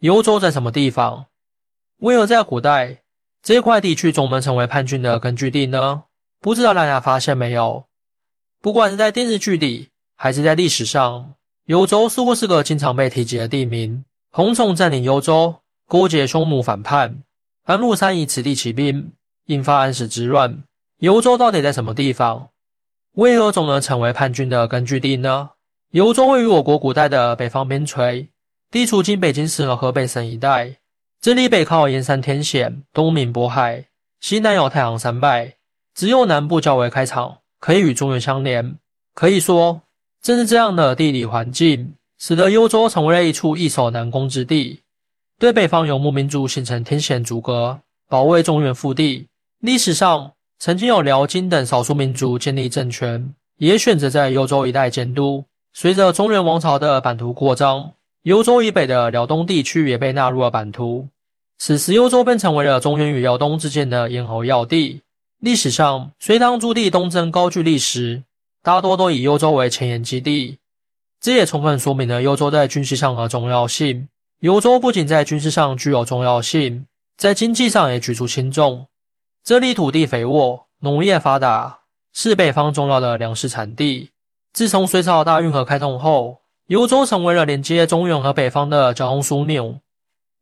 幽州在什么地方？为何在古代这块地区总能成为叛军的根据地呢？不知道大家发现没有？不管是在电视剧里，还是在历史上，幽州似乎是个经常被提及的地名。洪崇占领幽州，勾结匈奴反叛，安禄山以此地起兵，引发安史之乱。幽州到底在什么地方？为何总能成为叛军的根据地呢？幽州位于我国古代的北方边陲，地处今北京市和河北省一带。这里北靠燕山天险，东临渤海，西南有太行山脉，只有南部较为开敞，可以与中原相连。可以说，正是这样的地理环境。使得幽州成为了一处易守难攻之地，对北方游牧民族形成天险阻隔，保卫中原腹地。历史上曾经有辽、金等少数民族建立政权，也选择在幽州一带建都。随着中原王朝的版图扩张，幽州以北的辽东地区也被纳入了版图。此时，幽州便成为了中原与辽东之间的咽喉要地。历史上，隋唐诸帝东征高句丽时，大多都以幽州为前沿基地。这也充分说明了幽州在军事上的重要性。幽州不仅在军事上具有重要性，在经济上也举足轻重。这里土地肥沃，农业发达，是北方重要的粮食产地。自从隋朝大运河开通后，幽州成为了连接中原和北方的交通枢纽。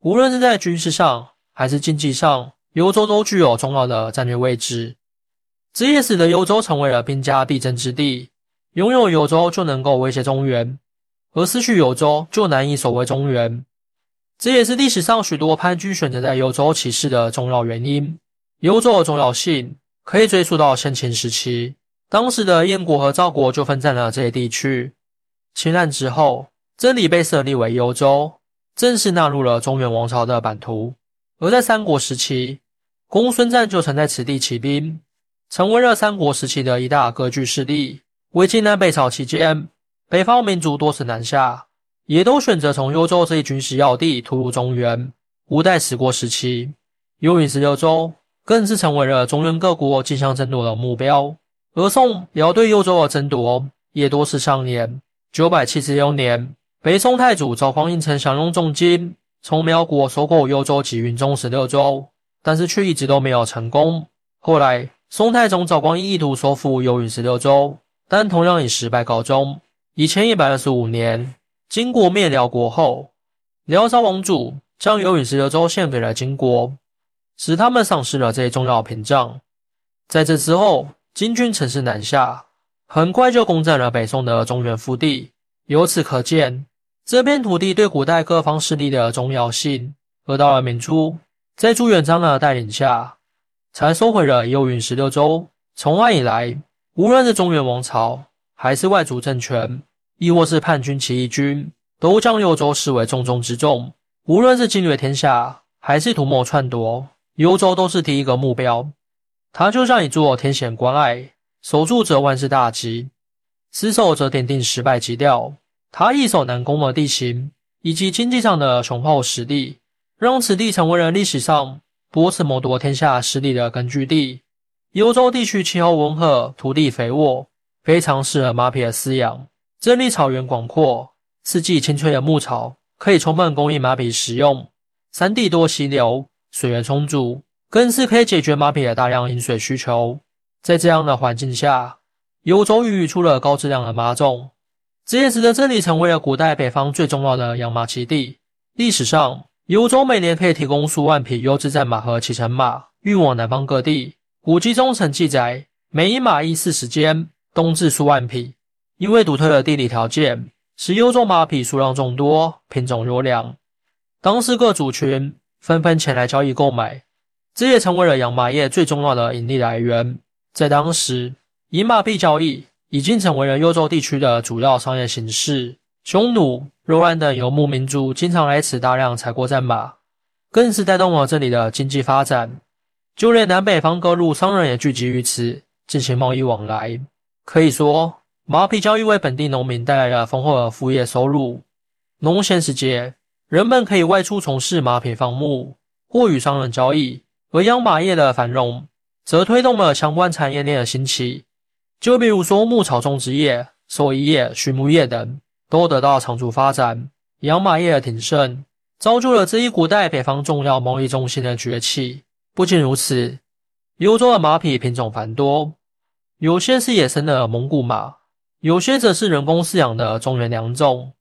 无论是在军事上还是经济上，幽州都具有重要的战略位置。这也使得幽州成为了兵家必争之地。拥有幽州就能够威胁中原，而失去幽州就难以守卫中原。这也是历史上许多叛军选择在幽州起事的重要原因。幽州的重要性可以追溯到先秦时期，当时的燕国和赵国就分占了这些地区。秦汉之后，这里被设立为幽州，正式纳入了中原王朝的版图。而在三国时期，公孙瓒就曾在此地起兵，成为了三国时期的一大割据势力。魏晋南北朝期间，北方民族多次南下，也都选择从幽州这一军事要地突入中原。五代十国时期，幽云十六州更是成为了中原各国竞相争夺的目标。而宋辽对幽州的争夺也多次上演。九百七十六年，北宋太祖赵匡胤曾降用重金从辽国收购幽州及云中十六州，但是却一直都没有成功。后来，宋太宗赵光义意图收复幽云十六州。但同样以失败告终。一千一百二十五年，金国灭辽国后，辽朝王主将幽云十六州献给了金国，使他们丧失了这一重要屏障。在这之后，金军乘势南下，很快就攻占了北宋的中原腹地。由此可见，这片土地对古代各方势力的重要性。而到了明初，在朱元璋的带领下，才收回了幽云十六州。从外以来。无论是中原王朝，还是外族政权，亦或是叛军起义军，都将幽州视为重中之重。无论是侵略天下，还是图谋篡夺，幽州都是第一个目标。它就像一座天险关隘，守住则万事大吉，失守则奠定失败基调。它易守难攻的地形，以及经济上的雄厚实力，让此地成为了历史上多次谋夺天下势力的根据地。幽州地区气候温和，土地肥沃，非常适合马匹的饲养。这里草原广阔，四季青翠的牧草可以充分供应马匹食用。山地多溪流，水源充足，更是可以解决马匹的大量饮水需求。在这样的环境下，幽州孕育出了高质量的马种，这也使得这里成为了古代北方最重要的养马基地。历史上，幽州每年可以提供数万匹优质战马和骑乘马，运往南方各地。古籍中曾记载，每一马一四时间，冬至数万匹。因为独特的地理条件，使幽州马匹数量众多，品种优良。当时各族群纷纷前来交易购买，这也成为了养马业最重要的盈利来源。在当时，以马币交易已经成为了幽州地区的主要商业形式。匈奴、柔然等游牧民族经常来此大量采购战马，更是带动了这里的经济发展。就连南北方各路商人也聚集于此进行贸易往来，可以说马匹交易为本地农民带来了丰厚的副业收入。农闲时节，人们可以外出从事马匹放牧或与商人交易，而养马业的繁荣则推动了相关产业链的兴起。就比如说牧草种植业、兽医业、畜牧业等，都得到长足发展。养马业的鼎盛，造就了这一古代北方重要贸易中心的崛起。不仅如此，幽州的马匹品种繁多，有些是野生的蒙古马，有些则是人工饲养的中原良种。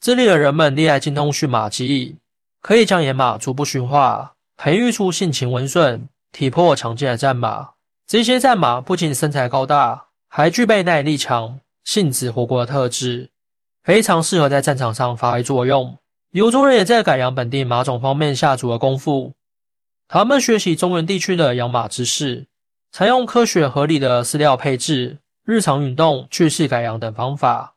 这里的人们厉害精通驯马技艺，可以将野马逐步驯化，培育出性情温顺、体魄强健的战马。这些战马不仅身材高大，还具备耐力强、性子活泼的特质，非常适合在战场上发挥作用。幽州人也在改良本地马种方面下足了功夫。他们学习中原地区的养马知识，采用科学合理的饲料配置、日常运动、去势改良等方法，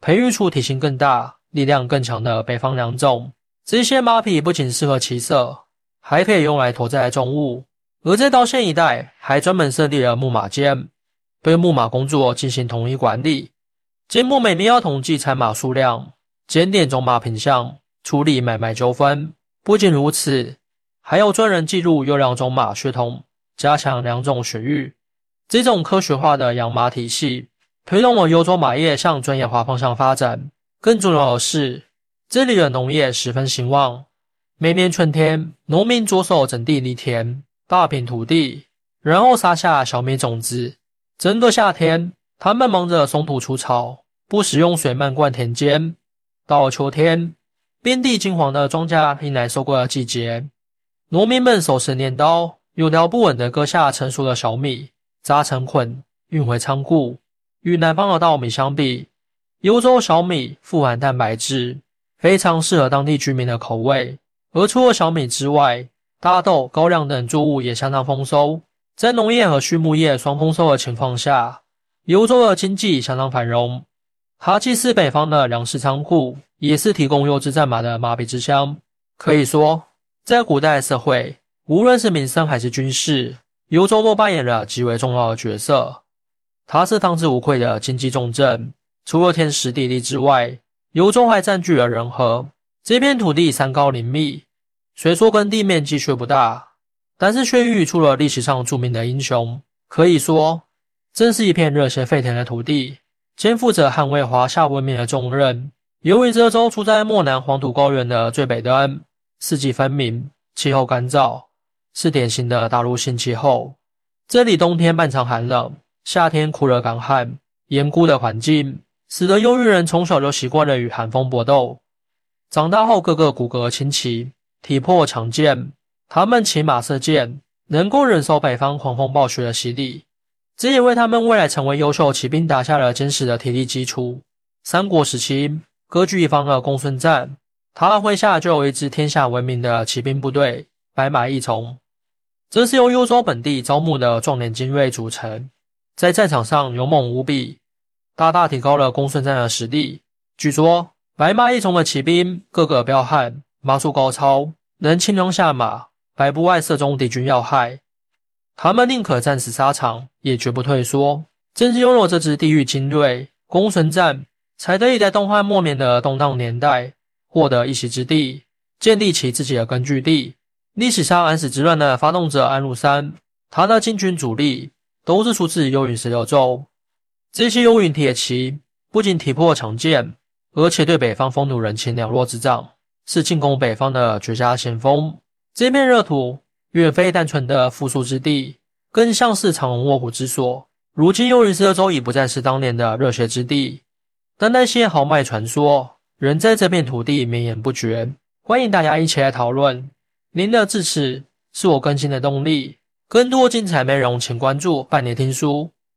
培育出体型更大、力量更强的北方良种。这些马匹不仅适合骑射，还可以用来驮载重物。而在道县一带，还专门设立了木马监，对木马工作进行统一管理。监牧每年要统计产马数量，检点种马品相，处理买卖纠纷。不仅如此，还有专人记录优良种马血统，加强良种学育。这种科学化的养马体系，推动了幽州马业向专业化方向发展。更重要的是，这里的农业十分兴旺。每年春天，农民着手整地犁田，大平土地，然后撒下小米种子。整个夏天，他们忙着松土除草，不使用水漫灌田间。到了秋天，遍地金黄的庄稼迎来收割的季节。农民们手持镰刀，有条不紊地割下成熟的小米，扎成捆，运回仓库。与南方的稻米相比，幽州小米富含蛋白质，非常适合当地居民的口味。而除了小米之外，大豆、高粱等作物也相当丰收。在农业和畜牧业双丰收的情况下，幽州的经济相当繁荣。它既是北方的粮食仓库，也是提供优质战马的马匹之乡。可以说。在古代社会，无论是民生还是军事，幽州都扮演了极为重要的角色。它是当之无愧的经济重镇。除了天时地利之外，幽州还占据了人和。这片土地山高林密，虽说跟地面积却不大，但是却孕育出了历史上著名的英雄。可以说，真是一片热血沸腾的土地，肩负着捍卫华夏文明的重任。由于这州处在漠南黄土高原的最北端。四季分明，气候干燥，是典型的大陆性气候。这里冬天漫长寒冷，夏天酷热干旱，严酷的环境使得忧郁人从小就习惯了与寒风搏斗。长大后，个个骨骼清奇，体魄强健。他们骑马射箭，能够忍受北方狂风暴雪的洗礼，这也为他们未来成为优秀骑兵打下了坚实的体力基础。三国时期，割据一方的公孙瓒。他麾下就有一支天下闻名的骑兵部队——白马义从，这是由幽州本地招募的壮年精锐组成，在战场上勇猛无比，大大提高了公孙瓒的实力。据说，白马义从的骑兵个个彪悍，马术高超，能轻装下马，百步外射中敌军要害。他们宁可战死沙场，也绝不退缩。正是拥有这支地狱精锐，公孙瓒才得以在东汉末年的动荡年代。获得一席之地，建立起自己的根据地。历史上安史之乱的发动者安禄山，他的禁军主力都是出自幽云十六州。这些幽云铁骑不仅体魄强健，而且对北方风土人情了若指掌，是进攻北方的绝佳先锋。这片热土远非单纯的富庶之地，更像是藏龙卧虎之所。如今幽云十六州已不再是当年的热血之地，但那些豪迈传说。仍在这片土地绵延不绝，欢迎大家一起来讨论。您的支持是我更新的动力，更多精彩内容请关注半年听书。